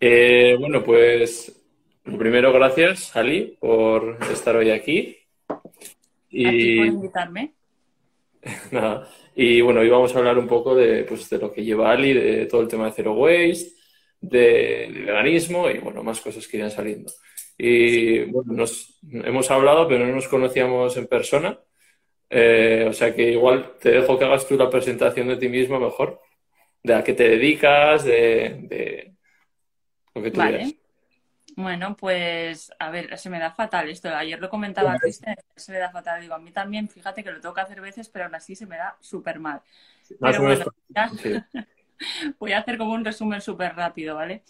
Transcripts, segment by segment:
Eh, bueno, pues lo primero, gracias, Ali, por estar hoy aquí. Y... A ti por invitarme. Nada. Y bueno, hoy vamos a hablar un poco de, pues, de lo que lleva Ali, de todo el tema de Zero Waste, del veganismo y bueno, más cosas que irán saliendo. Y bueno, nos hemos hablado, pero no nos conocíamos en persona. Eh, o sea que igual te dejo que hagas tú la presentación de ti mismo mejor, de a qué te dedicas, de, lo que tú vale. Bueno, pues a ver, se me da fatal esto. Ayer lo comentaba a Cristian, se me da fatal. Digo, a mí también, fíjate que lo tengo que hacer veces, pero aún así se me da súper mal. pero bueno, voy a hacer como un resumen súper rápido, ¿vale?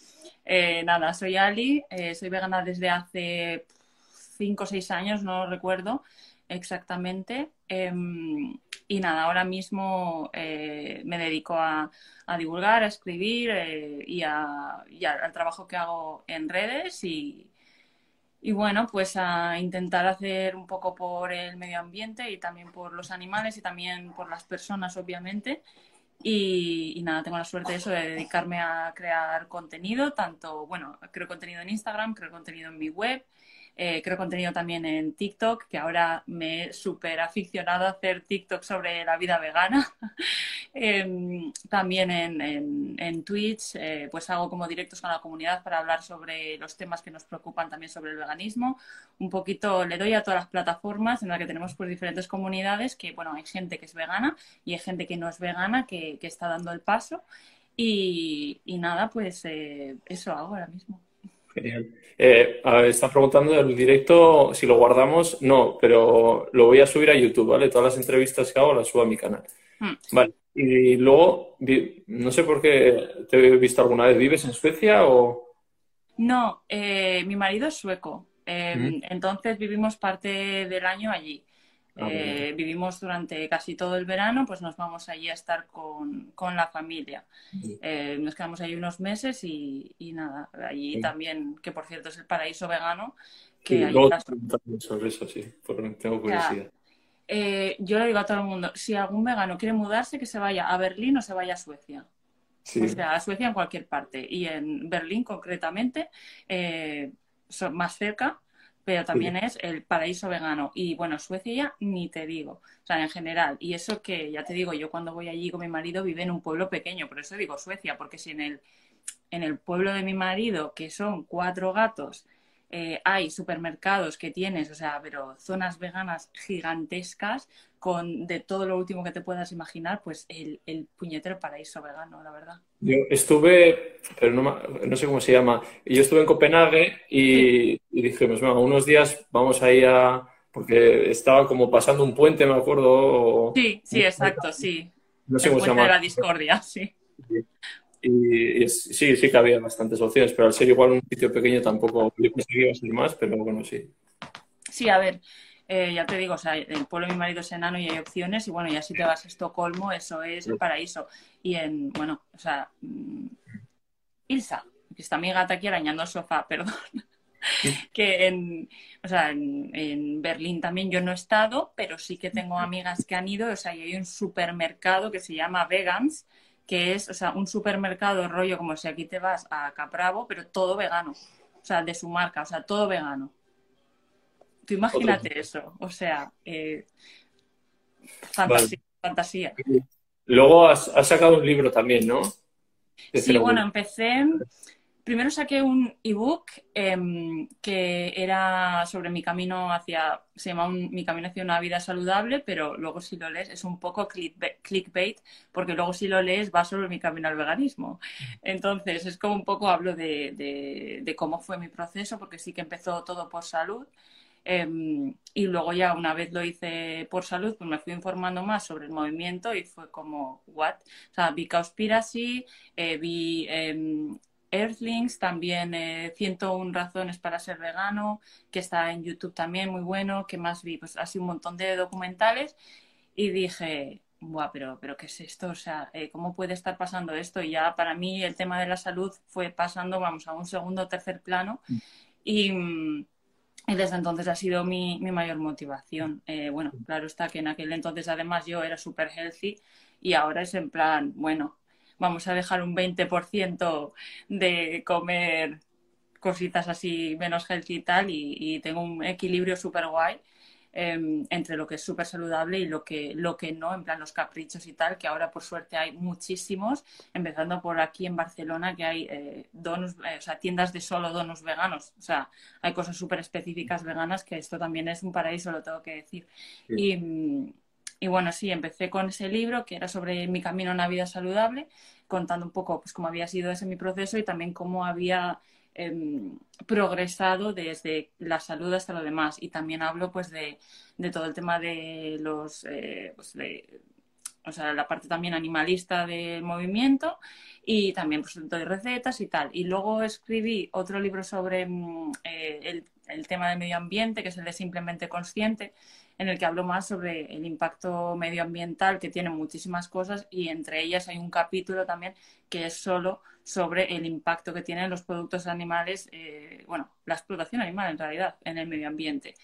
Eh, nada, soy Ali, eh, soy vegana desde hace 5 o 6 años, no recuerdo exactamente. Em, y nada, ahora mismo eh, me dedico a, divulgar, a escribir eh, y, al trabajo que hago en redes y, bueno, pues a intentar hacer un poco por el medio ambiente y también por los animales y también por las personas, obviamente. Y, y, nada, tengo la suerte de eso, de dedicarme a crear contenido, tanto, bueno, creo contenido en Instagram, creo contenido en mi web, eh, creo contenido también en TikTok, que ahora me he súper aficionado a hacer TikTok sobre la vida vegana. Em, también en, Twitch, eh, pues hago como directos con la comunidad para hablar sobre los temas que nos preocupan también sobre el veganismo. Un poquito le doy a todas las plataformas en las que tenemos pues diferentes comunidades, que bueno, hay gente que es vegana y hay gente que no es vegana, que, está dando el paso. Y, nada, pues eh, eso hago ahora mismo. Genial. Eh, están preguntando del directo si lo guardamos. No, pero lo voy a subir a YouTube, ¿vale? Todas las entrevistas que hago las subo a mi canal. Hmm. Vale. Y luego, no sé por qué te he visto alguna vez. ¿Vives en Suecia o...? No, eh, mi marido es sueco. Em, entonces vivimos parte del año allí. Ah, eh, vivimos durante casi todo el verano, pues nos vamos allí a estar con, la familia. Eh, nos quedamos ahí unos meses y, nada, allí también, que por cierto es el paraíso vegano. Que sobre eso, sí, porque tengo curiosidad. Eh, yo le digo a todo el mundo, si algún vegano quiere mudarse, que se vaya a Berlín o se vaya a Suecia. O sea, a Suecia en cualquier parte. Y en Berlín concretamente, más cerca, pero también es el paraíso vegano. Y bueno, Suecia ya ni te digo, o sea, en general. Y eso que ya te digo, yo cuando voy allí con mi marido vive en un pueblo pequeño, por eso digo Suecia, porque si en el, en el pueblo de mi marido, que son cuatro gatos, eh, hay supermercados que tienes, o sea, pero zonas veganas gigantescas, con de todo lo último que te puedas imaginar, pues el, el puñetero paraíso vegano, la verdad. Yo estuve, pero no, no sé cómo se llama, yo estuve en Copenhague y, dijimos, bueno, unos días vamos ahí a... porque estaba como pasando un puente, me acuerdo. Sí, sí, exacto, sí. No sé cómo se llama. de la discordia, sí. Y, sí, sí que había bastantes opciones, pero al ser igual un sitio pequeño tampoco yo pensé que iba a ser más, pero bueno, sí. Sí, a ver, eh, ya te digo, o sea, el pueblo de mi marido es enano y hay opciones, y bueno, ya si te vas a Estocolmo, eso es el paraíso. Y en, bueno, o sea, mm, Ilsa, que está mi gata aquí arañando el sofá, perdón. que en, o sea, en, Berlín también yo no he estado, pero sí que tengo amigas que han ido, o sea, y hay un supermercado que se llama Vegans, que es, o sea, un supermercado rollo como si aquí te vas a Capravo, pero todo vegano, o sea, de su marca, o sea, todo vegano imagínate eso, o sea, eh, fantasía, fantasía. Luego has, sacado un libro también, ¿no? sí, bueno, empecé. Primero saqué un ebook em, que era sobre mi camino hacia, se llama Mi camino hacia una vida saludable, pero luego si lo lees es un poco clickbait, porque luego si lo lees va sobre mi camino al veganismo. Entonces es como un poco hablo de, de cómo fue mi proceso, porque sí que empezó todo por salud. Em, y luego ya una vez lo hice por salud, pues me fui informando más sobre el movimiento y fue como, ¿what? O sea, vi eh, vi em, Earthlings, también 101 eh, razones para ser vegano, que está en YouTube también, muy bueno, que más vi, pues así un montón de documentales y dije, Buah, pero, pero ¿qué es esto? O sea, eh, ¿cómo puede estar pasando esto? Y ya para mí el tema de la salud fue pasando, vamos, a un segundo o tercer plano. Mm. Y, mm, y desde entonces ha sido mi, mi mayor motivación. Eh, bueno, claro está que en aquel entonces además yo era súper healthy y ahora es en plan, bueno, vamos a dejar un 20% de comer cositas así menos healthy y tal, y, tengo un equilibrio súper guay. Em, entre lo que es súper saludable y lo que, lo que no, en plan los caprichos y tal, que ahora por suerte hay muchísimos, empezando por aquí en Barcelona, que hay eh, donuts, eh, o sea, tiendas de solo donuts veganos, o sea, hay cosas súper específicas veganas, que esto también es un paraíso, lo tengo que decir. Y, y bueno, sí, empecé con ese libro que era sobre mi camino a una vida saludable, contando un poco pues cómo había sido ese mi proceso y también cómo había Em, progresado desde la salud hasta lo demás. Y también hablo pues de, todo el tema de los, eh, pues, o sea, la parte también animalista del movimiento y también pues doy recetas y tal. Y luego escribí otro libro sobre mm, eh, el, tema del medio ambiente, que es el de Simplemente Consciente, en el que hablo más sobre el impacto medioambiental, que tiene muchísimas cosas, y entre ellas hay un capítulo también que es solo sobre el impacto que tienen los productos animales, eh, bueno, la explotación animal en realidad, en el medio ambiente.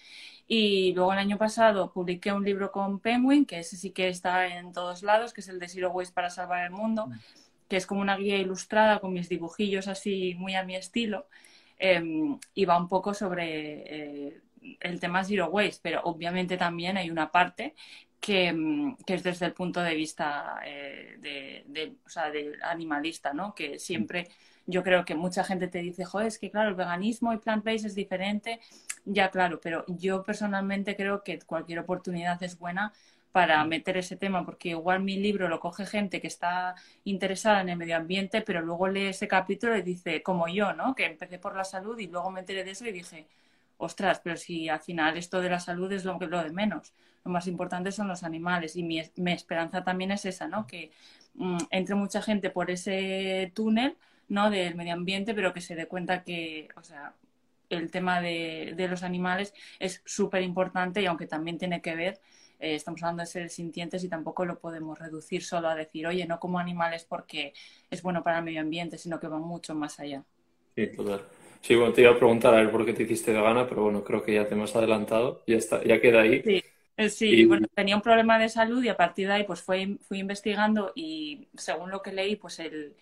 Y luego el año pasado publiqué un libro con Penguin, que ese sí que está en todos lados, que es el de Zero Waste para salvar el mundo, que es como una guía ilustrada con mis dibujillos así muy a mi estilo. Em, y va un poco sobre eh, el tema Zero Waste, pero obviamente también hay una parte que, mm, es desde el punto de vista eh, de, o sea, del animalista, ¿no? Que siempre yo creo que mucha gente te dice, joder, es que claro, el veganismo y plant-based es diferente. Ya, claro, pero yo personalmente creo que cualquier oportunidad es buena para meter ese tema, porque igual mi libro lo coge gente que está interesada en el medio ambiente, pero luego lee ese capítulo y dice, como yo, ¿no? Que empecé por la salud y luego me enteré de eso y dije, ostras, pero si al final esto de la salud es lo, lo de menos. Lo más importante son los animales y mi, esperanza también es esa, ¿no? Que mm, entre mucha gente por ese túnel, ¿no? Del medio ambiente, pero que se dé cuenta que, o sea, el tema de, los animales es súper importante y aunque también tiene que ver, eh, estamos hablando de seres sintientes y tampoco lo podemos reducir solo a decir, oye, no como animales porque es bueno para el medio ambiente, sino que va mucho más allá. Sí, total. Sí, bueno, te iba a preguntar a ver por qué te hiciste vegana, pero bueno, creo que ya te hemos adelantado, ya está, ya queda ahí. Sí, eh, sí bueno, tenía un problema de salud y a partir de ahí pues fui, fui investigando y según lo que leí, pues el,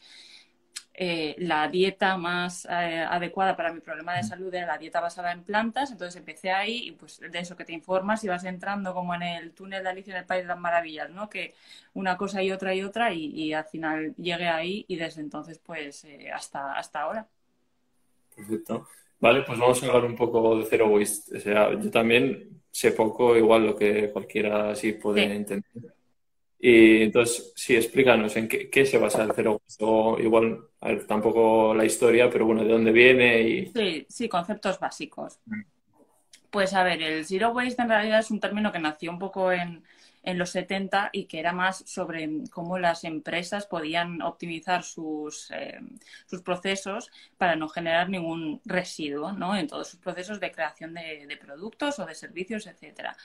eh, la dieta más eh, adecuada para mi problema de salud era la dieta basada en plantas, entonces empecé ahí y pues de eso que te informas y vas entrando como en el túnel de Alicia en el País de las Maravillas, ¿no? Que una cosa y otra y otra y, y al final llegué ahí y desde entonces pues hasta, hasta ahora. Perfecto. Vale, pues vamos a hablar un poco de Zero Waste. O sea, yo también sé poco, igual lo que cualquiera así puede entender. Y entonces, sí, explícanos en qué, se basa el Zero Waste. O igual, a ver, tampoco la historia, pero bueno, de dónde viene y... Sí, sí, conceptos básicos. Pues a ver, el Zero Waste en realidad es un término que nació un poco en, en los 70 y que era más sobre cómo las empresas podían optimizar sus, eh, sus procesos para no generar ningún residuo ¿no? en todos sus procesos de creación de, de productos o de servicios, etcétera.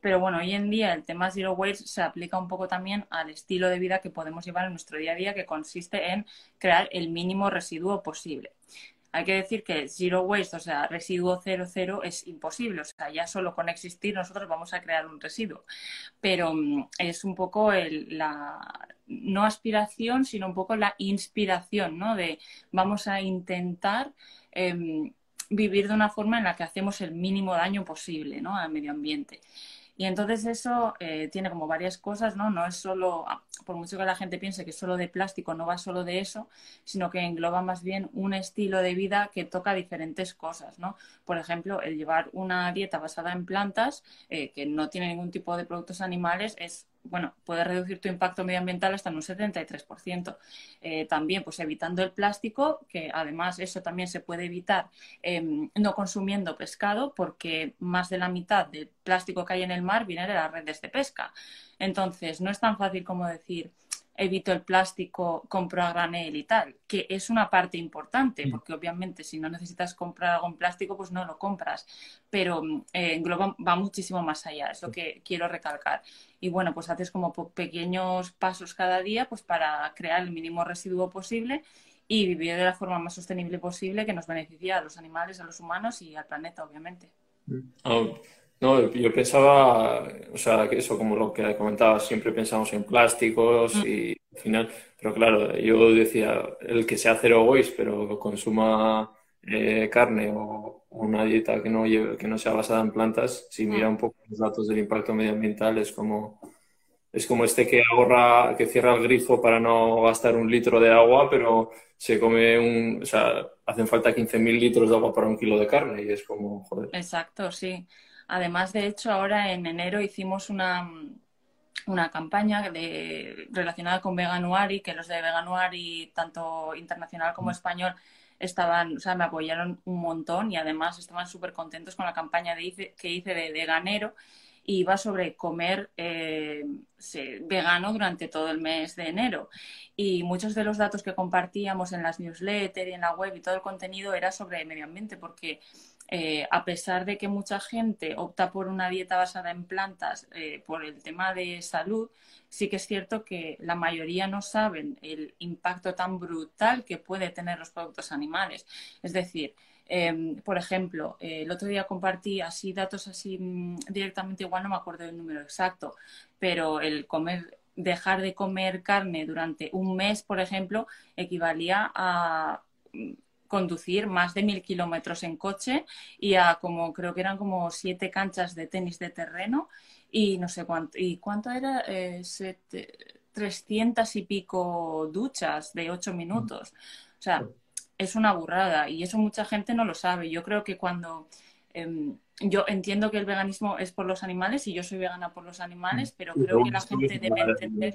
Pero bueno, hoy en día el tema Zero Waste se aplica un poco también al estilo de vida que podemos llevar en nuestro día a día, que consiste en crear el mínimo residuo posible hay que decir que zero waste, o sea, residuo cero cero es imposible. O sea, ya solo con existir nosotros vamos a crear un residuo. Pero mm, es un poco la, no aspiración, sino un poco la inspiración, ¿no? De vamos a intentar em, vivir de una forma en la que hacemos el mínimo daño posible, ¿no? Al medio ambiente. Y entonces eso eh, tiene como varias cosas, ¿no? No es solo, ah, por mucho que la gente piense que es solo de plástico, no va solo de eso, sino que engloba más bien un estilo de vida que toca diferentes cosas, ¿no? Por ejemplo, el llevar una dieta basada en plantas, eh, que no tiene ningún tipo de productos animales, es bueno, puede reducir tu impacto medioambiental hasta en un 73%. Eh, también, pues evitando el plástico, que además eso también se puede evitar em, no consumiendo pescado, porque más de la mitad del plástico que hay en el mar viene de las redes de pesca. Entonces, no es tan fácil como decir, evito el plástico, compro a granel y tal, que es una parte importante, mm. porque obviamente si no necesitas comprar algo en plástico, pues no lo compras, pero eh, engloba, va muchísimo más allá, es lo que quiero recalcar. Y bueno, pues haces como pequeños pasos cada día pues para crear el mínimo residuo posible y vivir de la forma más sostenible posible que nos beneficie a los animales, a los humanos y al planeta, obviamente. Mm. Oh, no, yo pensaba, o sea, que eso como lo que comentabas, siempre pensamos en plásticos mm. y al final. Pero claro, yo decía, el que sea cero waste, pero consuma eh, carne o una dieta que no, lleve, que no sea basada en plantas, si mira mm. un poco los datos del impacto medioambiental, es como, es como este que ahorra, que cierra el grifo para no gastar un litro de agua, pero se come un, o sea, hacen falta 15.000 litros de agua para un kilo de carne y es como, joder. Exacto, sí. Además, de hecho, ahora en enero hicimos una, una campaña de, relacionada con Veganuari, que los de Veganuari, tanto internacional como mm. español, estaban, o sea, me apoyaron un montón y además estaban súper contentos con la campaña de, que hice de veganero y iba sobre comer eh, vegano durante todo el mes de enero. Y muchos de los datos que compartíamos en las newsletters y en la web y todo el contenido era sobre medio ambiente, porque eh, a pesar de que mucha gente opta por una dieta basada en plantas eh, por el tema de salud, sí que es cierto que la mayoría no saben el impacto tan brutal que puede tener los productos animales. Es decir, em, por ejemplo, eh, el otro día compartí así datos así mm, directamente, igual no me acuerdo del número exacto, pero el comer, dejar de comer carne durante un mes, por ejemplo, equivalía a mm, conducir más de mil kilómetros en coche y a como creo que eran como siete canchas de tenis de terreno y no sé cuánto, ¿y cuánto era? Eh, 300 y pico duchas de 8 minutos. O sea, es una burrada y eso mucha gente no lo sabe. Yo creo que cuando... Em, yo entiendo que el veganismo es por los animales y yo soy vegana por los animales, pero creo que la gente debe entender...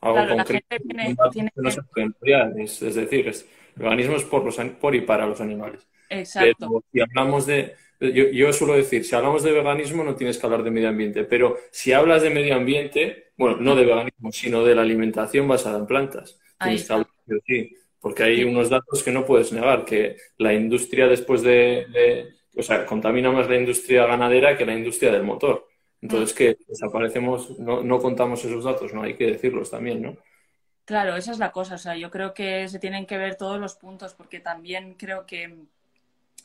claro, la gente tiene, es, decir, el veganismo es por, los, por y para los animales. Exacto. Pero si hablamos de, yo, suelo decir, si hablamos de veganismo no tienes que hablar de medio ambiente, pero si hablas de medio ambiente, bueno, no de veganismo, sino de la alimentación basada en plantas, tienes que hablar sí, porque hay unos datos que no puedes negar, que la industria después de, o sea, contamina más la industria ganadera que la industria del motor. Entonces, que desaparecemos, no, no contamos esos datos, ¿no? Hay que decirlos también, ¿no? Claro, esa es la cosa. O sea, yo creo que se tienen que ver todos los puntos, porque también creo que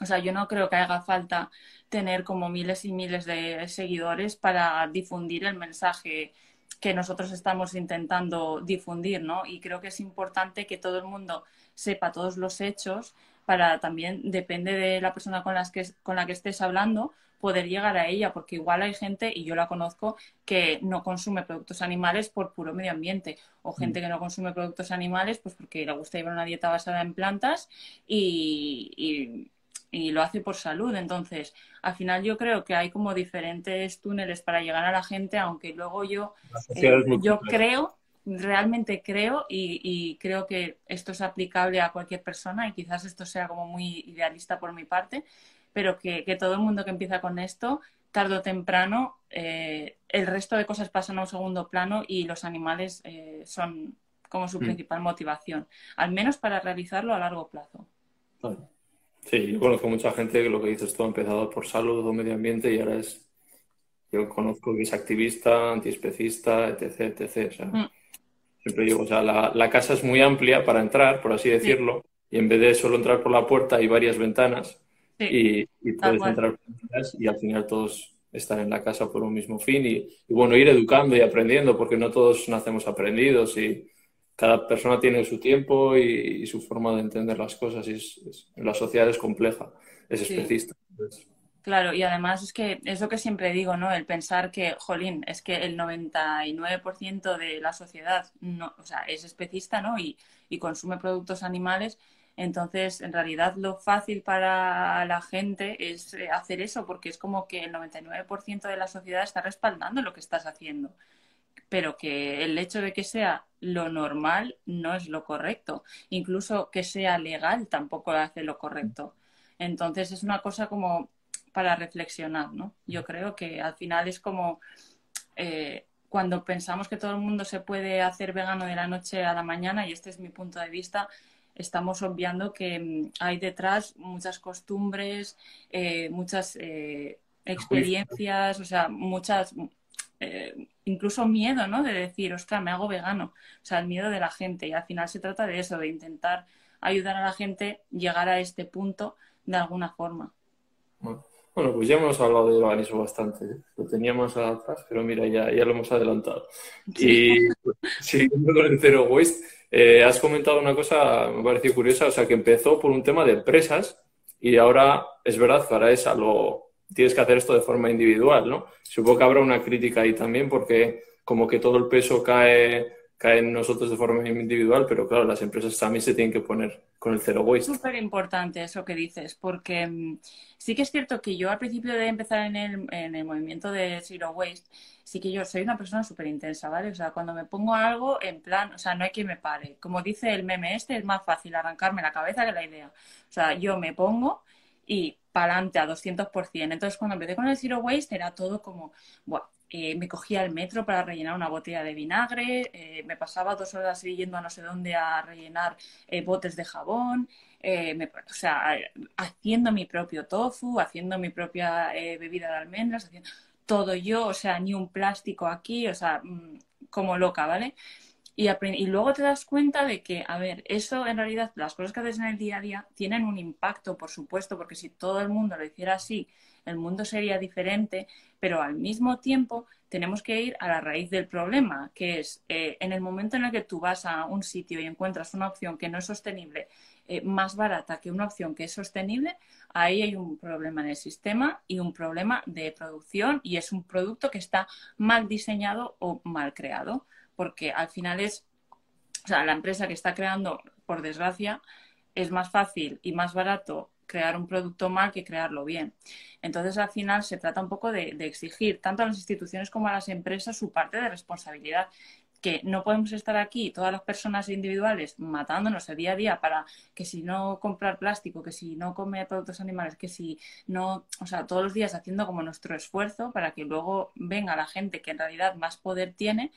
o sea, yo no creo que haga falta tener como miles y miles de seguidores para difundir el mensaje que nosotros estamos intentando difundir, ¿no? Y creo que es importante que todo el mundo sepa todos los hechos para también, depende de la persona con, las que, con la que estés hablando, poder llegar a ella, porque igual hay gente, y yo la conozco, que no consume productos animales por puro medio ambiente, o gente mm. que no consume productos animales pues porque le gusta llevar una dieta basada en plantas y y lo hace por salud. Entonces, al final yo creo que hay como diferentes túneles para llegar a la gente, aunque luego yo, eh, yo creo, realmente creo y, creo que esto es aplicable a cualquier persona y quizás esto sea como muy idealista por mi parte, pero que, todo el mundo que empieza con esto, tarde o temprano, eh, el resto de cosas pasan a un segundo plano y los animales eh, son como su mm. principal motivación, al menos para realizarlo a largo plazo. Sí, yo conozco mucha gente que lo que dices tú ha empezado por salud o medio ambiente y ahora es. Yo conozco que es activista, antiespecista, etc. etc. Mm. Siempre digo, o sea, la, casa es muy amplia para entrar, por así decirlo, y en vez de solo entrar por la puerta hay varias ventanas y, puedes entrar por y al final todos están en la casa por un mismo fin y, y, bueno, ir educando y aprendiendo, porque no todos nacemos aprendidos y cada persona tiene su tiempo y, su forma de entender las cosas y la sociedad es compleja, es especista. Claro, y además es que es lo que siempre digo, ¿no? El pensar que, jolín, es que el 99% de la sociedad no, o sea, es especista, ¿no? Y, y consume productos animales. Entonces, en realidad, lo fácil para la gente es eh, hacer eso, porque es como que el 99% de la sociedad está respaldando lo que estás haciendo pero que el hecho de que sea lo normal no es lo correcto. Incluso que sea legal tampoco hace lo correcto. Entonces es una cosa como para reflexionar, ¿no? Yo creo que al final es como eh, cuando pensamos que todo el mundo se puede hacer vegano de la noche a la mañana, y este es mi punto de vista, estamos obviando que mm, hay detrás muchas costumbres, eh, muchas eh, experiencias, o sea, muchas eh, incluso miedo, ¿no? De decir, ostras, me hago vegano. O sea, el miedo de la gente. Y al final se trata de eso, de intentar ayudar a la gente llegar a este punto de alguna forma. Bueno, pues ya hemos hablado de veganismo bastante. ¿eh? Lo teníamos atrás, pero mira, ya, ya lo hemos adelantado. Y siguiendo con el Zero Waste, eh, has comentado una cosa, me pareció curiosa, o sea, que empezó por un tema de empresas y ahora es verdad que ahora es algo, tienes que hacer esto de forma individual, ¿no? Supongo que habrá una crítica ahí también porque como que todo el peso cae caen nosotros de forma individual, pero claro, las empresas también se tienen que poner con el cero waste. Es súper importante eso que dices, porque mm, sí que es cierto que yo al principio de empezar en el, en el movimiento de zero waste, sí que yo soy una persona súper intensa, ¿vale? O sea, cuando me pongo algo en plan, o sea, no hay quien me pare. Como dice el meme este, es más fácil arrancarme la cabeza que la idea. O sea, yo me pongo y para adelante a 200%. Entonces, cuando empecé con el zero waste era todo como, bueno, eh, me cogía el metro para rellenar una botella de vinagre, eh, me pasaba dos horas yendo a no sé dónde a rellenar eh, botes de jabón, o sea, haciendo mi propio tofu, haciendo mi propia bebida de almendras, haciendo todo yo, o sea, ni un plástico aquí, o sea, mm, como loca, ¿vale? Y, luego te das cuenta de que, a ver, eso en realidad, las cosas que haces en el día a día tienen un impacto, por supuesto, porque si todo el mundo lo hiciera así, el mundo sería diferente, pero al mismo tiempo tenemos que ir a la raíz del problema, que es eh, en el momento en el que tú vas a un sitio y encuentras una opción que no es sostenible eh, más barata que una opción que es sostenible, ahí hay un problema en el sistema y un problema de producción y es un producto que está mal diseñado o mal creado, porque al final es, o sea, la empresa que está creando, por desgracia, es más fácil y más barato crear un producto mal que crearlo bien. Entonces, al final, se trata un poco de, exigir tanto a las instituciones como a las empresas su parte de responsabilidad que no podemos estar aquí, todas las personas individuales, matándonos el día a día para que si no comprar plástico, que si no comer productos animales, que si no, o sea, todos los días haciendo como nuestro esfuerzo para que luego venga la gente que en realidad más poder tiene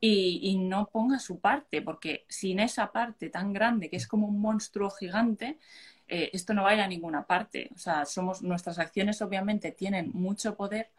y, no ponga su parte, porque sin esa parte tan grande, que es como un monstruo gigante, eh, esto no va a ir a ninguna parte. O sea, somos, nuestras acciones obviamente tienen mucho poder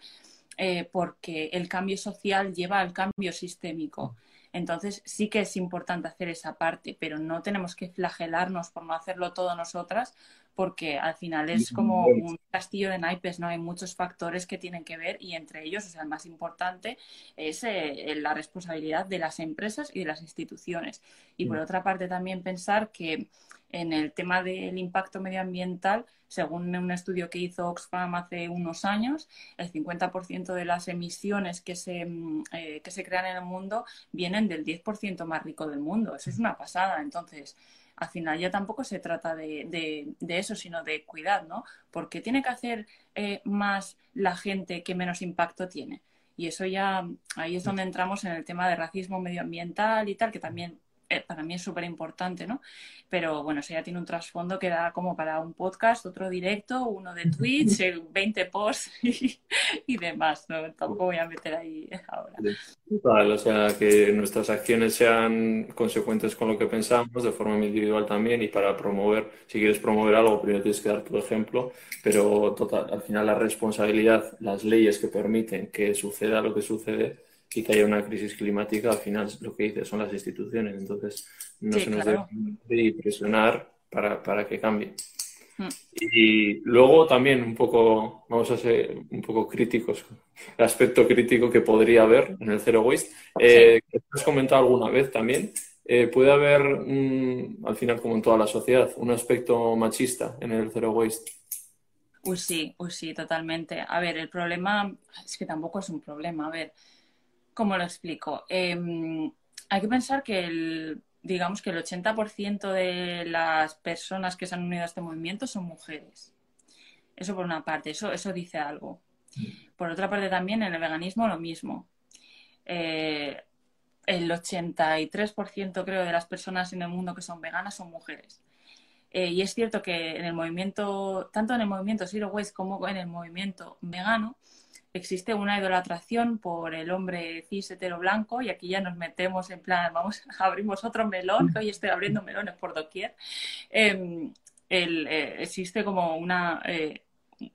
eh, porque el cambio social lleva al cambio sistémico. Entonces sí que es importante hacer esa parte, pero no tenemos que flagelarnos por no hacerlo todo nosotras, porque al final es como un castillo de naipes, ¿no? Hay muchos factores que tienen que ver y entre ellos, o sea, el más importante es eh, la responsabilidad de las empresas y de las instituciones. Y por otra parte también pensar que en el tema del impacto medioambiental, según un estudio que hizo Oxfam hace unos años, el 50% de las emisiones que se, mm, eh, que se crean en el mundo vienen del 10% más rico del mundo. Eso es una pasada. Entonces, al final ya tampoco se trata de, eso, sino de cuidar, ¿no? Porque tiene que hacer eh, más la gente que menos impacto tiene. Y eso ya, ahí es donde entramos en el tema de racismo medioambiental y tal, que también para mí es súper importante, ¿no? Pero bueno, eso ya tiene un trasfondo que da como para un podcast, otro directo, uno de Twitch, 20 posts y, demás, ¿no? Tampoco voy a meter ahí ahora. Vale, o sea, que nuestras acciones sean consecuentes con lo que pensamos de forma individual también y para promover, si quieres promover algo, primero tienes que dar tu ejemplo, pero total, al final la responsabilidad, las leyes que permiten que suceda lo que sucede, y que haya una crisis climática, al final lo que dice son las instituciones. Entonces, no se nos debe presionar para, para que cambie. Mm. Y luego también un poco, vamos a ser un poco críticos, el aspecto crítico que podría haber en el Zero Waste. Eh, has comentado alguna vez también, eh, puede haber, al final como en toda la sociedad, un aspecto machista en el Zero Waste. Uy, sí, uy, sí, totalmente. A ver, el problema es que tampoco es un problema. A ver, ¿Cómo lo explico? Em, hay que pensar que el, digamos que el 80% de las personas que se han unido a este movimiento son mujeres. Eso por una parte, eso, eso dice algo. Por otra parte también en el veganismo lo mismo. Eh, el 83% creo de las personas en el mundo que son veganas son mujeres. Eh, y es cierto que en el movimiento, tanto en el movimiento Zero Waste como en el movimiento vegano, existe una idolatración por el hombre cis hetero blanco y aquí ya nos metemos en plan, vamos, abrimos otro melón, que hoy estoy abriendo melones por doquier. Em, eh, existe como una eh,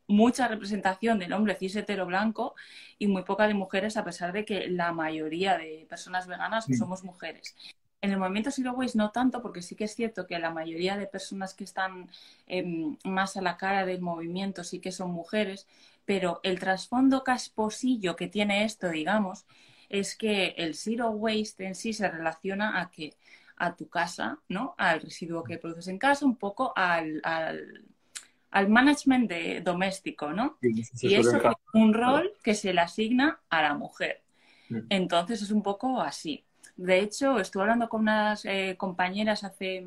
mucha representación del hombre cis hetero blanco y muy poca de mujeres, a pesar de que la mayoría de personas veganas somos mujeres. En el movimiento Zero Waste no tanto, porque sí que es cierto que la mayoría de personas que están em, más a la cara del movimiento sí que son mujeres, pero el trasfondo casposillo que tiene esto, digamos, es que el Zero Waste en sí se relaciona a que a tu casa, ¿no? Al residuo que produces en casa, un poco al, al, management de, doméstico, ¿no? y eso es un rol que se le asigna a la mujer. Mm. Entonces es un poco así. De hecho, estuve hablando con unas eh, compañeras hace,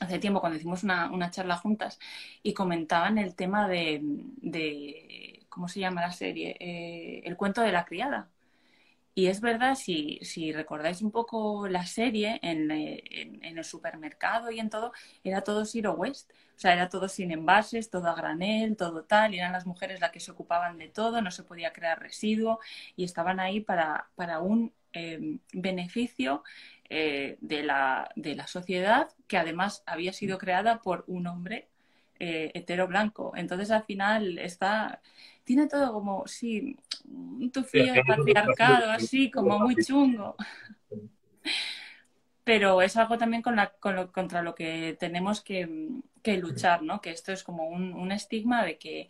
hace tiempo, cuando hicimos una, charla juntas, y comentaban el tema de, ¿cómo se llama la serie? Eh, el cuento de la criada. Y es verdad, si, si recordáis un poco la serie, en, en, el supermercado y en todo, era todo zero waste. O sea, era todo sin envases, todo a granel, todo tal, y eran las mujeres las que se ocupaban de todo, no se podía crear residuo, y estaban ahí para, para un Em, beneficio eh, de, la, de, la, sociedad que además había sido creada por un hombre eh, hetero blanco. Entonces al final está, tiene todo como, sí, un tufillo de patriarcado, así como muy chungo. Pero es algo también con la, con lo, contra lo que tenemos que, que, luchar, ¿no? Que esto es como un, un estigma de que,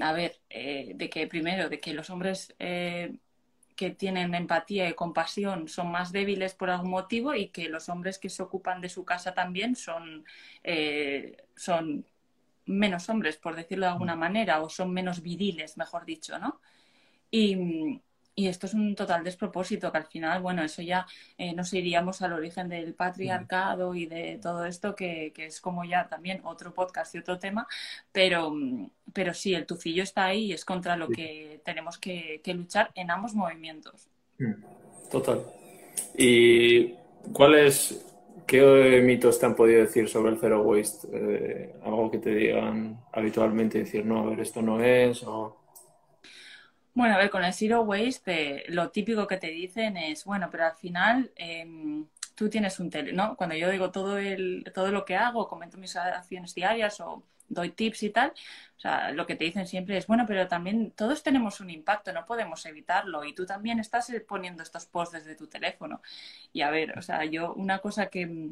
a ver, eh, de que primero, de que los hombres eh, que tienen empatía y compasión son más débiles por algún motivo y que los hombres que se ocupan de su casa también son, eh, son menos hombres, por decirlo de alguna mm. manera, o son menos viriles, mejor dicho, ¿no? Y, y esto es un total despropósito, que al final, bueno, eso ya eh, nos iríamos al origen del patriarcado y de todo esto, que, es como ya también otro podcast y otro tema, pero, pero sí, el tufillo está ahí y es contra lo que tenemos que, luchar en ambos movimientos. Mm, total. ¿Y cuáles, qué mitos te han podido decir sobre el zero waste? Eh, algo que te digan habitualmente, decir, no, a ver, esto no es, o... Bueno, a ver, con el Zero Waste, lo típico que te dicen es, bueno, pero al final em, tú tienes un tele, ¿no? Cuando yo digo todo, el, todo lo que hago, comento mis acciones diarias o doy tips y tal, o sea, lo que te dicen siempre es, bueno, pero también todos tenemos un impacto, no podemos evitarlo y tú también estás eh, poniendo estos posts desde tu teléfono. Y a ver, o sea, yo una cosa que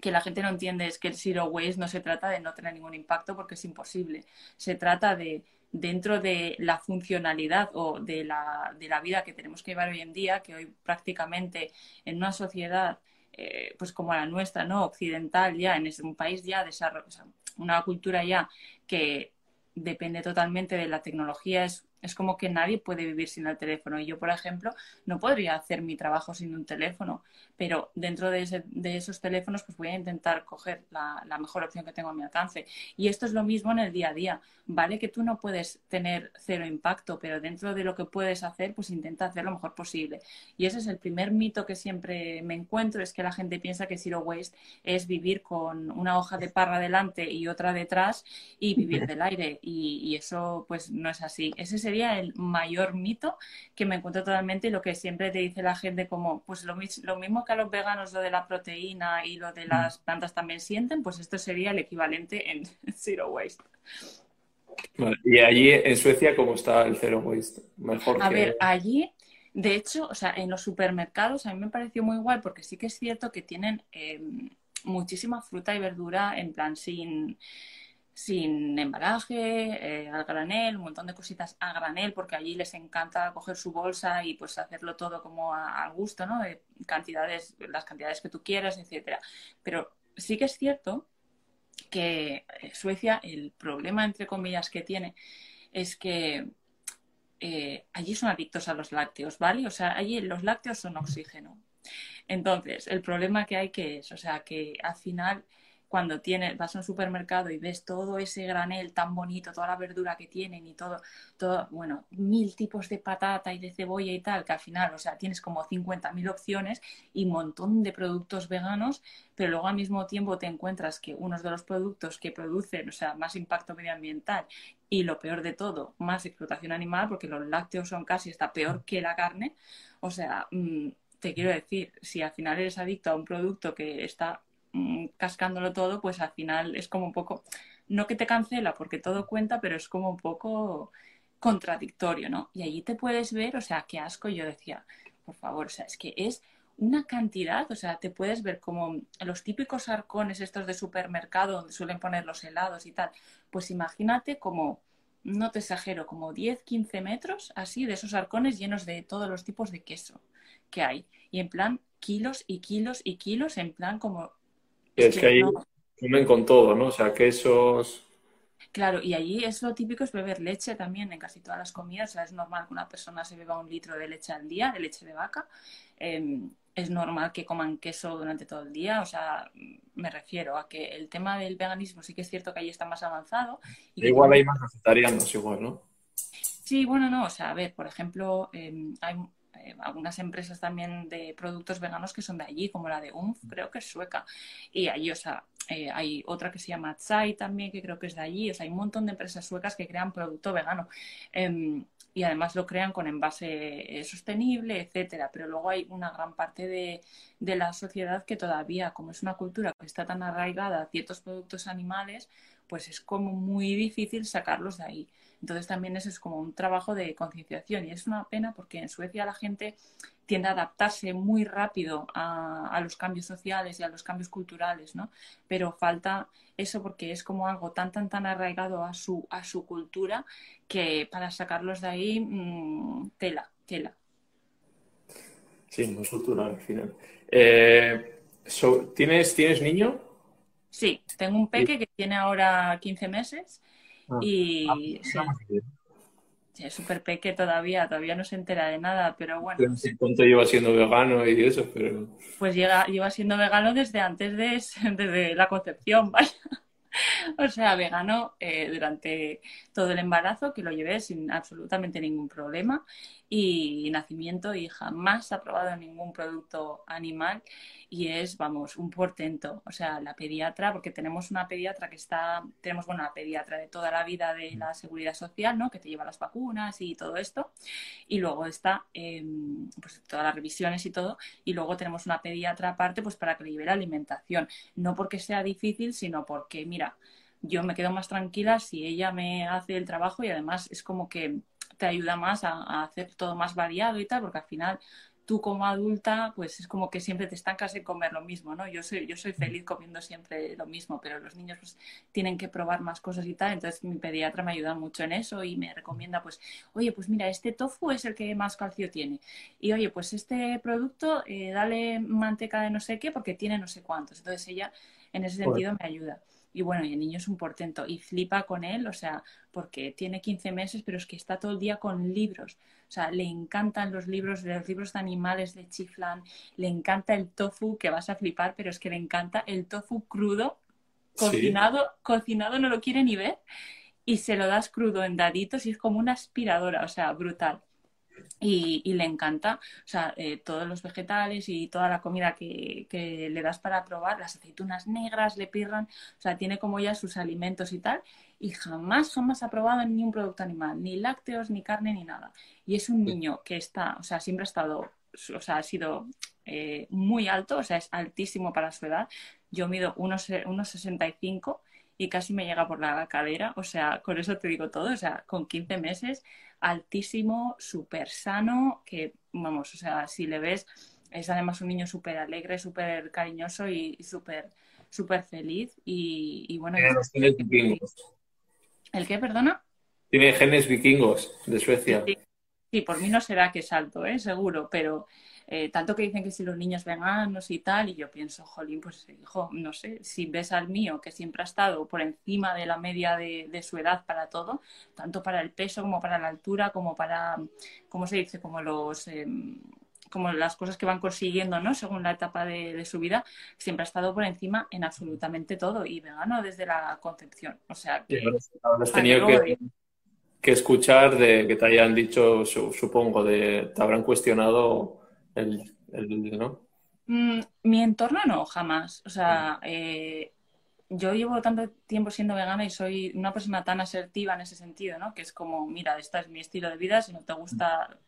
que la gente no entiende es que el zero waste no se trata de no tener ningún impacto porque es imposible. Se trata de dentro de la funcionalidad o de la, de la vida que tenemos que llevar hoy en día, que hoy prácticamente en una sociedad eh, pues como la nuestra, ¿no? Occidental ya, en un país ya desarrollado, una cultura ya que depende totalmente de la tecnología, es es como que nadie puede vivir sin el teléfono. Y yo, por ejemplo, no podría hacer mi trabajo sin un teléfono, pero dentro de, de esos teléfonos pues voy a intentar coger la, mejor opción que tengo a mi alcance. Y esto es lo mismo en el día a día. Vale que tú no puedes tener cero impacto, pero dentro de lo que puedes hacer, pues intenta hacer lo mejor posible. Y ese es el primer mito que siempre me encuentro, es que la gente piensa que Zero Waste es vivir con una hoja de parra delante y otra detrás y vivir del aire. Y, y eso pues no es así. Ese sería el mayor mito que me encuentro totalmente y lo que siempre te dice la gente como, pues lo, lo, mismo que a los veganos lo de la proteína y lo de las plantas también sienten, pues esto sería el equivalente en zero waste. y allí en Suecia, ¿cómo está el zero waste? Mejor a ver, allí de hecho, o sea, en los supermercados a mí me pareció muy guay porque sí que es cierto que tienen em, muchísima fruta y verdura en plan sin, sin embalaje, eh, al granel, un montón de cositas a granel, porque allí les encanta coger su bolsa y pues hacerlo todo como al gusto, ¿no? De cantidades, las cantidades que tú quieras, etcétera. Pero sí que es cierto que eh, Suecia, el problema, entre comillas, que tiene es que eh, allí son adictos a los lácteos, ¿vale? O sea, allí los lácteos son oxígeno. Entonces, el problema que hay que es, o sea, que al final cuando tienes, vas a un supermercado y ves todo ese granel tan bonito, toda la verdura que tienen y todo, todo, bueno, mil tipos de patata y de cebolla y tal, que al final, o sea, tienes como 50.000 opciones y un montón de productos veganos, pero luego al mismo tiempo te encuentras que unos de los productos que producen, o sea, más impacto medioambiental y lo peor de todo, más explotación animal, porque los lácteos son casi hasta peor que la carne, o sea, mm, te quiero decir, si al final eres adicto a un producto que está cascándolo todo, pues al final es como un poco, no que te cancela porque todo cuenta, pero es como un poco contradictorio, ¿no? Y allí te puedes ver, o sea, qué asco, yo decía, por favor, o sea, es que es una cantidad, o sea, te puedes ver como los típicos arcones estos de supermercado donde suelen poner los helados y tal, pues imagínate como, no te exagero, como 10, 15 metros así de esos arcones llenos de todos los tipos de queso que hay. Y en plan, kilos y kilos y kilos, en plan como... Es, que, ahí comen con todo, ¿no? O sea, quesos... Claro, y allí es lo típico es beber leche también en casi todas las comidas. O sea, es normal que una persona se beba un litro de leche al día, de leche de vaca. Em, es normal que coman queso durante todo el día. O sea, me refiero a que el tema del veganismo sí que es cierto que ahí está más avanzado. Y igual hay más vegetarianos, igual, ¿no? Sí, bueno, no. O sea, a ver, por ejemplo, em, hay eh, algunas empresas también de productos veganos que son de allí, como la de UMF, creo que es sueca. Y allí, o sea, eh, hay otra que se llama Tsai también, que creo que es de allí. O sea, hay un montón de empresas suecas que crean producto vegano. Em, y además lo crean con envase eh, sostenible, etcétera. Pero luego hay una gran parte de, de, la sociedad que todavía, como es una cultura que está tan arraigada a ciertos productos animales, pues es como muy difícil sacarlos de ahí. Entonces también eso es como un trabajo de concienciación y es una pena porque en Suecia la gente tiende a adaptarse muy rápido a, los cambios sociales y a los cambios culturales, ¿no? Pero falta eso porque es como algo tan, tan, tan arraigado a su, a su cultura que para sacarlos de ahí, mm, tela, tela. Sí, muy cultural al final. Eh, ¿tienes, ¿Tienes niño? Sí, tengo un peque que tiene ahora 15 meses Ah. Y ah, sí, es súper peque todavía, todavía no se entera de nada, pero bueno. ¿Cuánto lleva siendo vegano y eso? Pero... Pues llega, lleva siendo vegano desde antes de, desde la concepción, vaya. O sea, vegano eh, durante todo el embarazo, que lo llevé sin absolutamente ningún problema, y nacimiento, y jamás ha probado ningún producto animal y es, vamos, un portento. O sea, la pediatra, porque tenemos una pediatra que está, tenemos, bueno, la pediatra de toda la vida de la seguridad social, ¿no? Que te lleva las vacunas y todo esto. Y luego está, em, pues, todas las revisiones y todo. Y luego tenemos una pediatra aparte, pues, para que le lleve la alimentación. No porque sea difícil, sino porque, mira, yo me quedo más tranquila si ella me hace el trabajo y además es como que te ayuda más a, a, hacer todo más variado y tal, porque al final tú como adulta, pues es como que siempre te estancas en comer lo mismo, ¿no? Yo soy, yo soy feliz comiendo siempre lo mismo, pero los niños pues tienen que probar más cosas y tal, entonces mi pediatra me ayuda mucho en eso y me recomienda, pues, oye, pues mira, este tofu es el que más calcio tiene. Y oye, pues este producto, eh, dale manteca de no sé qué porque tiene no sé cuántos. Entonces ella en ese sentido me ayuda. Y bueno, y el niño es un portento y flipa con él, o sea, porque tiene 15 meses, pero es que está todo el día con libros. O sea, le encantan los libros, los libros de animales de Chiflan, le encanta el tofu, que vas a flipar, pero es que le encanta el tofu crudo, cocinado, cocinado no lo quiere ni ver, y se lo das crudo en daditos y es como una aspiradora, o sea, brutal. Y, le encanta, o sea, eh, todos los vegetales y toda la comida que, que, le das para probar, las aceitunas negras le pirran, o sea, tiene como ya sus alimentos y tal, y jamás, jamás ha probado ni un producto animal, ni lácteos, ni carne, ni nada. Y es un niño que está, o sea, siempre ha estado, o sea, ha sido eh, muy alto, o sea, es altísimo para su edad. Yo mido unos, unos 65 y casi me llega por la cadera, o sea, con eso te digo todo, o sea, con 15 meses, altísimo, súper sano, que vamos, o sea, si le ves, es además un niño súper alegre, súper cariñoso y, súper súper feliz y, bueno. ¿El qué, perdona? Tiene genes vikingos de Suecia. Sí, por mí no será que salto, ¿eh? seguro, pero eh, tanto que dicen que si los niños veganos y tal, y yo pienso, jolín, pues hijo, no sé, si ves al mío, que siempre ha estado por encima de la media de, su edad para todo, tanto para el peso como para la altura, como para, ¿cómo se dice? Como los... Em, como las cosas que van consiguiendo, ¿no? Según la etapa de, su vida, siempre ha estado por encima en absolutamente todo y vegano desde la concepción. O sea, que, tenido que, que, escuchar de que te hayan dicho, supongo, de te habrán cuestionado ¿no? Mm, mi entorno no, jamás. O sea, eh, yo llevo tanto tiempo siendo vegana y soy una persona tan asertiva en ese sentido, ¿no? Que es como, mira, este es mi estilo de vida, si no te gusta,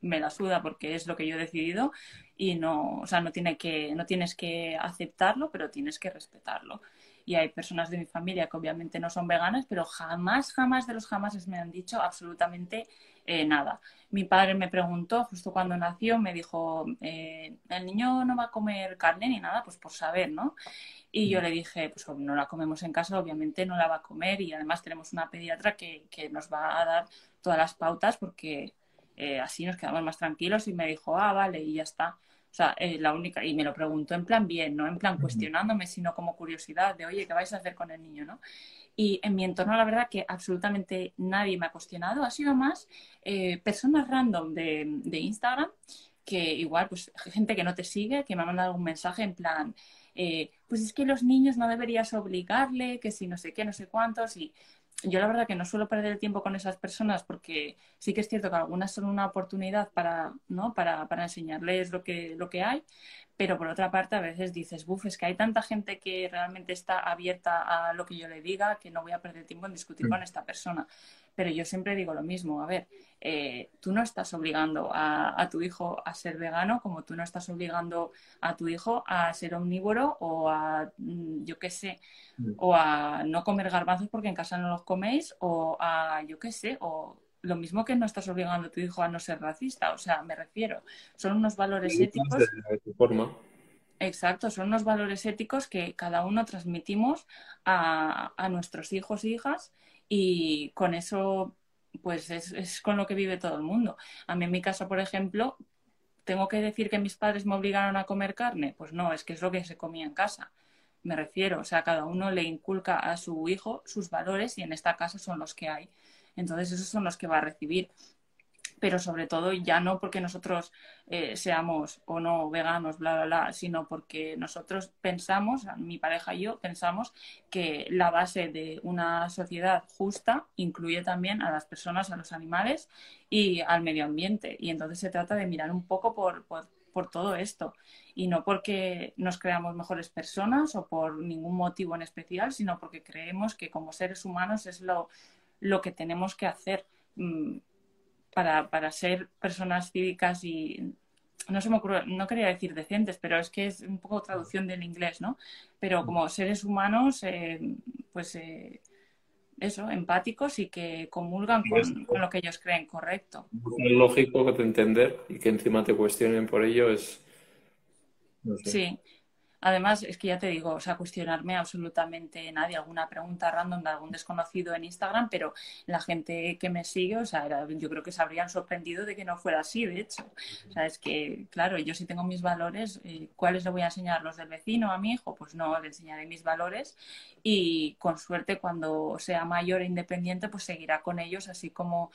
me la suda porque es lo que yo he decidido y no, o sea, no, tiene que, no tienes que aceptarlo, pero tienes que respetarlo. y hay personas de mi familia que obviamente no son veganas, pero jamás, jamás de los jamás me han dicho absolutamente eh, nada. Mi padre me preguntó justo cuando nació, me dijo, eh, el niño no va a comer carne ni nada, pues por saber, ¿no? Y yo le dije, pues no la comemos en casa, obviamente no la va a comer y además tenemos una pediatra que, que nos va a dar todas las pautas porque eh, así nos quedamos más tranquilos y me dijo, ah, vale, y ya está. O sea, eh, la única, y me lo preguntó en plan bien, no en plan cuestionándome, sino como curiosidad de, oye, ¿qué vais a hacer con el niño, no? Y en mi entorno, la verdad que absolutamente nadie me ha cuestionado, ha sido más eh, personas random de, de, Instagram, que igual, pues gente que no te sigue, que me ha mandado un mensaje en plan, pues es que los niños no deberías obligarle, que si no sé qué, no sé cuántos, y yo la verdad que no suelo perder el tiempo con esas personas porque sí que es cierto que algunas son una oportunidad para, ¿no? para, para enseñarles lo que, lo que hay, pero por otra parte a veces dices, buf, es que hay tanta gente que realmente está abierta a lo que yo le diga que no voy a perder tiempo en discutir mm. con esta persona. Pero yo siempre digo lo mismo, a ver, eh, tú no estás obligando a, tu hijo a ser vegano como tú no estás obligando a tu hijo a ser omnívoro o a, mm, yo qué sé, mm. o a no comer garbanzos porque en casa no los coméis o a, yo qué sé, o lo mismo que no estás obligando a tu hijo a no ser racista, o sea, me refiero, son unos valores éticos. De forma. Exacto, son unos valores éticos que cada uno transmitimos a, a nuestros hijos e hijas y con eso pues es, con lo que vive todo el mundo. A mí en mi casa, por ejemplo, ¿tengo que decir que mis padres me obligaron a comer carne? Pues no, es que es lo que se comía en casa. Me refiero, o sea, cada uno le inculca a su hijo sus valores y en esta casa son los que hay. Entonces esos son los que va a recibir pero sobre todo ya no porque nosotros eh, seamos o no veganos, bla, bla, bla, sino porque nosotros pensamos, mi pareja y yo pensamos que la base de una sociedad justa incluye también a las personas, a los animales y al medio ambiente. Y entonces se trata de mirar un poco por, por, por todo esto. Y no porque nos creamos mejores personas o por ningún motivo en especial, sino porque creemos que como seres humanos es lo, lo que tenemos que hacer mm, para, para ser personas cívicas y no se me ocurre, no quería decir decentes, pero es que es un poco traducción del inglés, ¿no? Pero como seres humanos, eh, pues eh, eso, empáticos y que comulgan con, con, lo que ellos creen correcto. Es lógico que te entender y que encima te cuestionen por ello es... Sí, Además, es que ya te digo, o sea, cuestionarme absolutamente nadie, alguna pregunta random de algún desconocido en Instagram, pero la gente que me sigue, o sea, yo creo que se habrían sorprendido de que no fuera así, de hecho. O sea, es que, claro, yo sí tengo mis valores, eh, ¿cuáles le voy a enseñar? ¿Los del vecino a mi hijo? Pues no, le enseñaré mis valores y con suerte cuando sea mayor e independiente, pues seguirá con ellos, así como,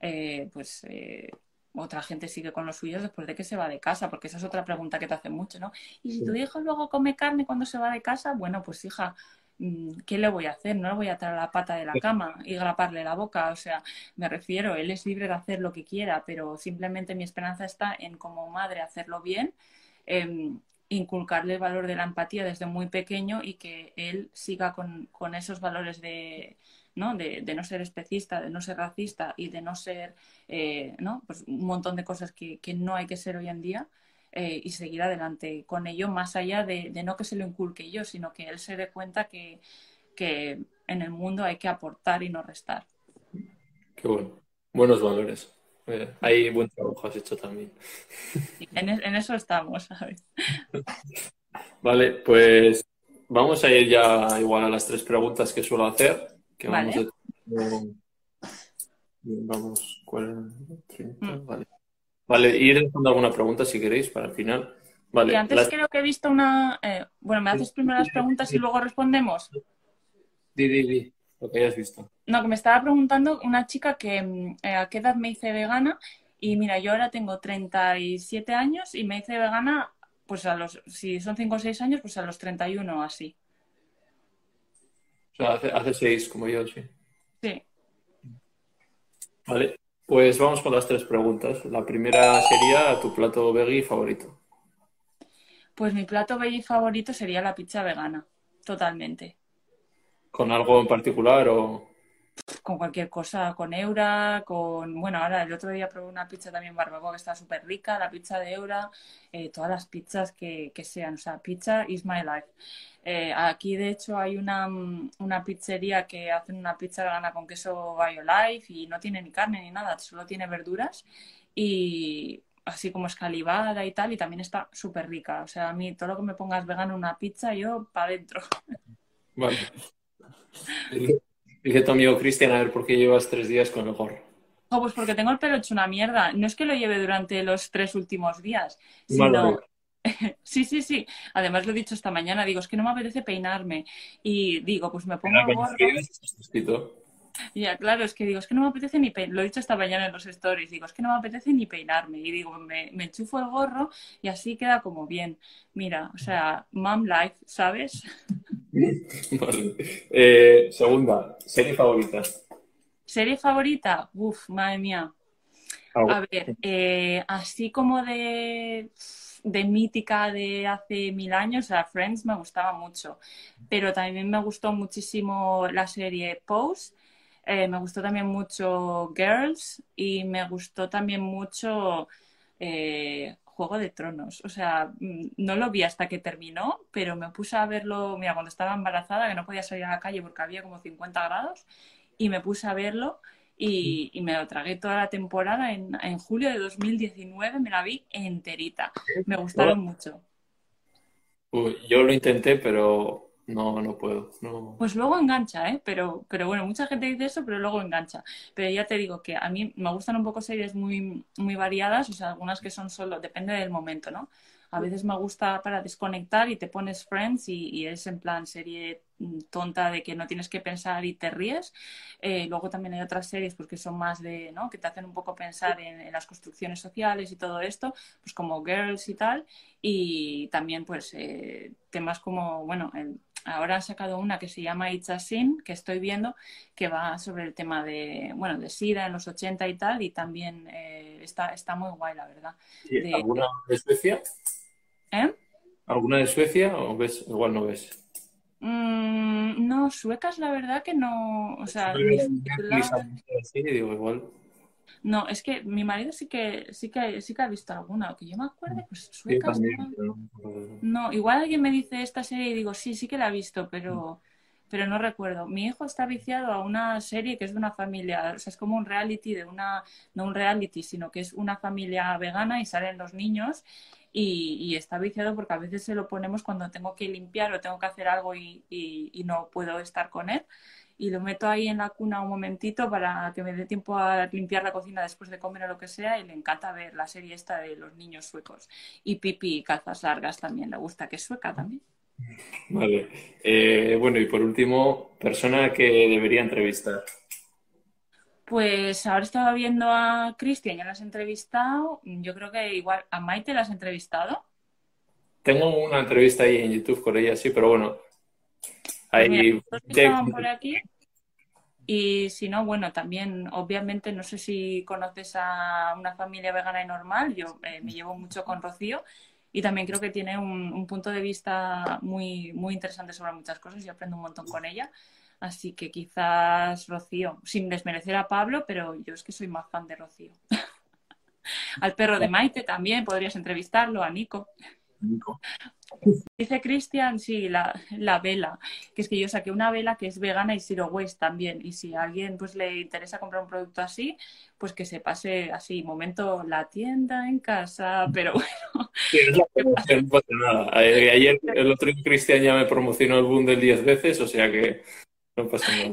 eh, pues... Eh, otra gente sigue con los suyos después de que se va de casa, porque esa es otra pregunta que te hacen mucho, ¿no? Y si tu hijo luego come carne cuando se va de casa, bueno, pues hija, mm, ¿qué le voy a hacer? No le voy a traer la pata de la cama y graparle la boca, o sea, me refiero, él es libre de hacer lo que quiera, pero simplemente mi esperanza está en como madre hacerlo bien, em, inculcarle el valor de la empatía desde muy pequeño y que él siga con, con esos valores de, ¿no? De, de, no ser especista, de no ser racista y de no ser, eh, ¿no? Pues un montón de cosas que, que, no hay que ser hoy en día eh, y seguir adelante con ello, más allá de, de, no que se lo inculque yo, sino que él se dé cuenta que, que en el mundo hay que aportar y no restar. Qué bueno. Buenos valores. Eh, hay buen trabajo has hecho también. En, en, eso estamos, ¿sabes? Vale, pues vamos a ir ya igual a las tres preguntas que suelo hacer que vale. vamos vamos, 40, 30, mm. vale. Vale, ir dejando alguna pregunta si queréis para el final. Vale. Y antes creo que he visto una. Eh, bueno, me haces primero las preguntas y luego respondemos. Di, di, di, lo que hayas visto. No, que me estaba preguntando una chica que mm, eh, a qué edad me hice vegana. Y mira, yo ahora tengo 37 años y me hice vegana, pues a los. Si son 5 o 6 años, pues a los 31 o así hace, seis, como yo, sí. Sí. Vale, pues vamos con las tres preguntas. La primera sería tu plato veggie favorito. Pues mi plato veggie favorito sería la pizza vegana, totalmente. ¿Con algo en particular o...? Con cualquier cosa, con Eura, con, bueno, ahora el otro día probé una pizza también barbacoa que está súper rica, la pizza de Eura, eh, todas las pizzas que, que, sean, o sea, pizza is my life. Eh, aquí, de hecho, hay una, una, pizzería que hacen una pizza vegana con queso BioLife y no tiene ni carne ni nada, solo tiene verduras y así como escalivada y tal, y también está súper rica. O sea, a mí todo lo que me pongas vegano en una pizza, yo para adentro. Vale. Dice tu amigo Cristian, a ver por qué llevas tres días con el gorro. Oh, pues porque tengo el pelo hecho una mierda. No es que lo lleve durante los tres últimos días, sino... sí, sí, sí. Además lo he dicho esta mañana, digo, es que no me apetece peinarme. Y digo, pues me pongo el gorro. Ya, claro, es que digo, es que no me apetece ni peinarme. Lo he dicho esta mañana en los stories, digo, es que no me apetece ni peinarme. Y digo, me, me enchufo el gorro y así queda como bien. Mira, o sea, mom life, ¿sabes? Vale. Eh, segunda, serie favorita. Serie favorita, uf, madre mía. A ver, eh, así como de, de mítica de hace mil años, o sea, Friends me gustaba mucho, pero también me gustó muchísimo la serie Pose, eh, me gustó también mucho Girls y me gustó también mucho Juego de Tronos. O sea, mm, no lo vi hasta que terminó, pero me puse a verlo, mira, cuando estaba embarazada, que no podía salir a la calle porque había como 50 grados, y me puse a verlo y, me lo tragué toda la temporada. En, en, julio de 2019 me la vi enterita. Me gustaron mucho. yo lo intenté, pero no, no puedo. No. Pues luego engancha, ¿eh? Pero, pero bueno, mucha gente dice eso, pero luego engancha. Pero ya te digo que a mí me gustan un poco series muy, muy variadas, o sea, algunas que son solo, depende del momento, ¿no? A veces me gusta para desconectar y te pones Friends y, es en plan serie tonta de que no tienes que pensar y te ríes. Eh, luego también hay otras series pues, que son más de, ¿no? Que te hacen un poco pensar en, las construcciones sociales y todo esto, pues como Girls y tal. Y también pues eh, temas como, bueno, el, ahora han sacado una que se llama It's a Sin, que estoy viendo, que va sobre el tema de, bueno, de SIDA en los 80 y tal, y también eh, está, está muy guay, la verdad. ¿Alguna de Suecia? ¿Eh? ¿Alguna de Suecia o ves, igual no ves? Mm, no, suecas la verdad que no, o sea, digo, igual no, es que mi marido sí que sí que sí que ha visto alguna, que yo me acuerde, pues suecas. no, igual alguien me dice esta serie y digo, sí, sí que la he visto, pero pero no recuerdo. Mi hijo está viciado a una serie que es de una familia, o sea, es como un reality de una, no un reality, sino que es una familia vegana y salen los niños y, y, está viciado porque a veces se lo ponemos cuando tengo que limpiar o tengo que hacer algo y, y no puedo estar con él y lo meto ahí en la cuna un momentito para que me dé tiempo a limpiar la cocina después de comer o lo que sea y le encanta ver la serie esta de los niños suecos. Y Pipi y calzas largas también le gusta, que es sueca también. Vale. Eh, bueno, y por último, persona que debería entrevistar. Pues ahora estaba viendo a Cristian, ya la has entrevistado. Yo creo que igual a Maite la has entrevistado. Tengo una entrevista ahí en YouTube con ella, sí, pero bueno, Ahí por aquí. Y si no, bueno, también, obviamente, no sé si conoces a una familia vegana y normal. Yo eh, me llevo mucho con Rocío y también creo que tiene un, punto de vista muy, muy interesante sobre muchas cosas y aprendo un montón con ella. Así que quizás Rocío, sin desmerecer a Pablo, pero yo es que soy más fan de Rocío. Al perro de Maite también podrías entrevistarlo, a Nico. Nico. Dice Cristian, sí, la, vela, que es que yo saqué una vela que es vegana y zero waste también. Y si a alguien pues le interesa comprar un producto así, pues que se pase así, momento la tienda en casa, pero bueno. no pasa nada. Ayer el otro Cristian ya me promocionó el bundle 10 veces, o sea que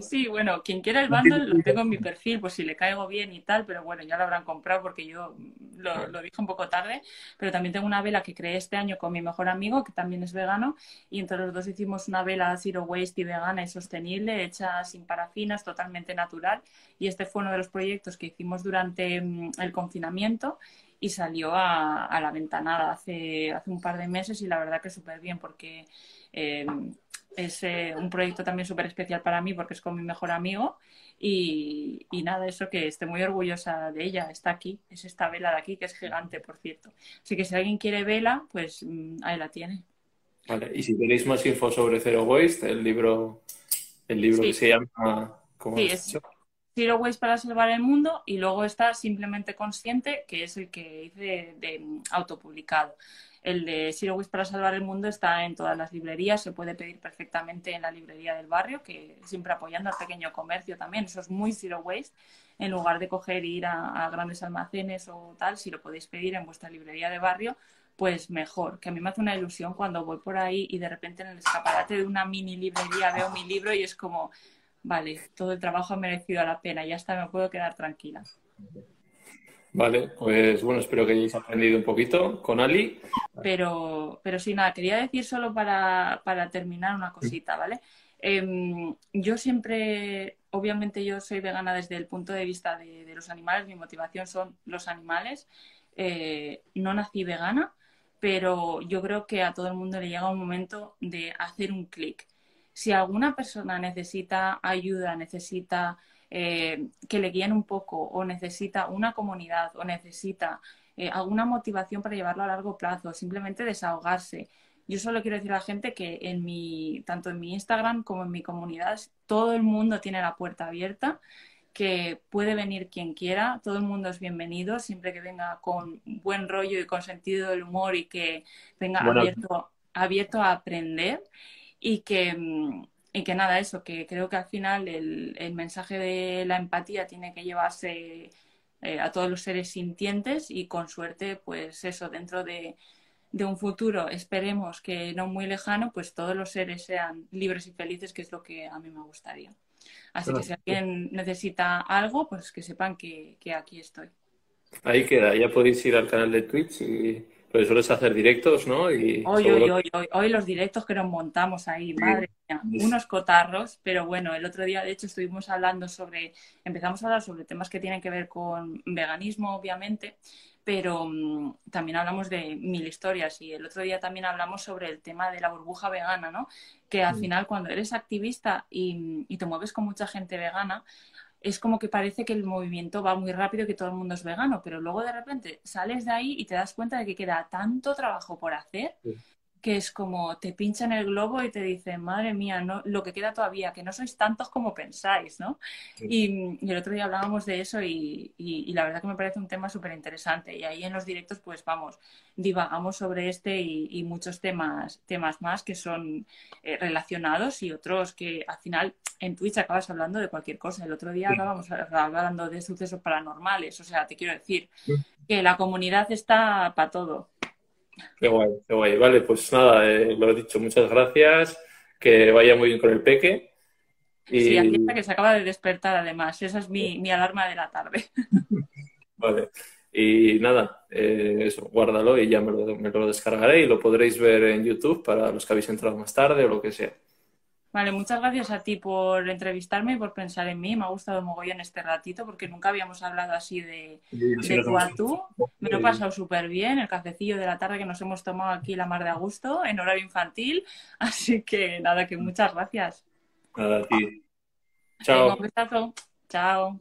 Sí, bueno, quien quiera el bundle lo tengo en mi perfil, pues si le caigo bien y tal, pero bueno, ya lo habrán comprado porque yo lo, lo, dije un poco tarde. Pero también tengo una vela que creé este año con mi mejor amigo, que también es vegano, y entre los dos hicimos una vela zero waste y vegana y sostenible, hecha sin parafinas, totalmente natural. Y este fue uno de los proyectos que hicimos durante mm, el confinamiento y salió a, a la ventanada hace, hace un par de meses y la verdad que súper bien porque eh, es eh, un proyecto también súper especial para mí porque es con mi mejor amigo y, nada, eso que estoy muy orgullosa de ella, está aquí, es esta vela de aquí que es gigante, por cierto. Así que si alguien quiere vela, pues mm, ahí la tiene. Vale, y si tenéis más info sobre Zero Waste, el libro, el libro que se llama... sí, es Zero Waste para salvar el mundo y luego está Simplemente Consciente, que es el que hice de, autopublicado. El de Zero Waste para salvar el mundo está en todas las librerías, se puede pedir perfectamente en la librería del barrio, que siempre apoyando al pequeño comercio también, eso es muy Zero Waste. En lugar de coger e ir a, a grandes almacenes o tal, si lo podéis pedir en vuestra librería de barrio, pues mejor. Que a mí me hace una ilusión cuando voy por ahí y de repente en el escaparate de una mini librería veo mi libro y es como, vale, todo el trabajo ha merecido la pena, ya está, me puedo quedar tranquila. Vale, pues bueno, espero que hayáis aprendido un poquito con Ali. Pero, pero sí, nada, quería decir solo para, terminar una cosita, ¿vale? Em, yo siempre, obviamente yo soy vegana desde el punto de vista de, los animales, mi motivación son los animales. Eh, no nací vegana, pero yo creo que a todo el mundo le llega un momento de hacer un clic si alguna persona necesita ayuda, necesita eh, que le guíen un poco o necesita una comunidad o necesita eh, alguna motivación para llevarlo a largo plazo, simplemente desahogarse. Yo solo quiero decir a la gente que en mi, tanto en mi Instagram como en mi comunidad, todo el mundo tiene la puerta abierta, que puede venir quien quiera, todo el mundo es bienvenido, siempre que venga con buen rollo y con sentido del humor y que venga abierto, abierto a aprender y que, mm, y que nada, eso, que creo que al final el, el mensaje de la empatía tiene que llevarse eh, a todos los seres sintientes y con suerte, pues eso, dentro de, de un futuro, esperemos que no muy lejano, pues todos los seres sean libres y felices, que es lo que a mí me gustaría. Así que si alguien necesita algo, pues que sepan que, que aquí estoy. Ahí queda, ya podéis ir al canal de Twitch y pues sueles hacer directos, ¿no? Y hoy, hoy, hoy, hoy, hoy, los directos que nos montamos ahí, madre mía, unos cotarros, pero bueno, el otro día de hecho estuvimos hablando sobre, empezamos a hablar sobre temas que tienen que ver con veganismo, obviamente, pero mm, también hablamos de mil historias y el otro día también hablamos sobre el tema de la burbuja vegana, ¿no? Que al final cuando eres activista y, y te mueves con mucha gente vegana, es como que parece que el movimiento va muy rápido que todo el mundo es vegano, pero luego de repente sales de ahí y te das cuenta de que queda tanto trabajo por hacer que es como te pinchan el globo y te dicen, madre mía, no, lo que queda todavía, que no sois tantos como pensáis, ¿no? Y, el otro día hablábamos de eso y, la verdad que me parece un tema súper interesante. Y ahí en los directos, pues vamos, divagamos sobre este y, muchos temas, temas más que son eh, relacionados y otros que al final en Twitch acabas hablando de cualquier cosa. El otro día estábamos hablando de sucesos paranormales, o sea, te quiero decir que la comunidad está para todo. Qué guay, qué guay. Vale, pues nada, eh, lo he dicho, muchas gracias. Que vaya muy bien con el peque. Y... Sí, aquí está que se acaba de despertar además. Esa es mi, mi alarma de la tarde. vale. Y nada, eh, eso, guárdalo y ya me lo, me lo descargaré y lo podréis ver en YouTube para los que habéis entrado más tarde o lo que sea. Vale, muchas gracias a ti por entrevistarme y por pensar en mí. Me ha gustado mogollón este ratito porque nunca habíamos hablado así de, de tú a tú. Me lo he pasado súper bien. El cafecillo de la tarde que nos hemos tomado aquí la mar de agosto en horario infantil. Así que nada, que muchas gracias. Nada, a ti. Chao. un besazo. Chao.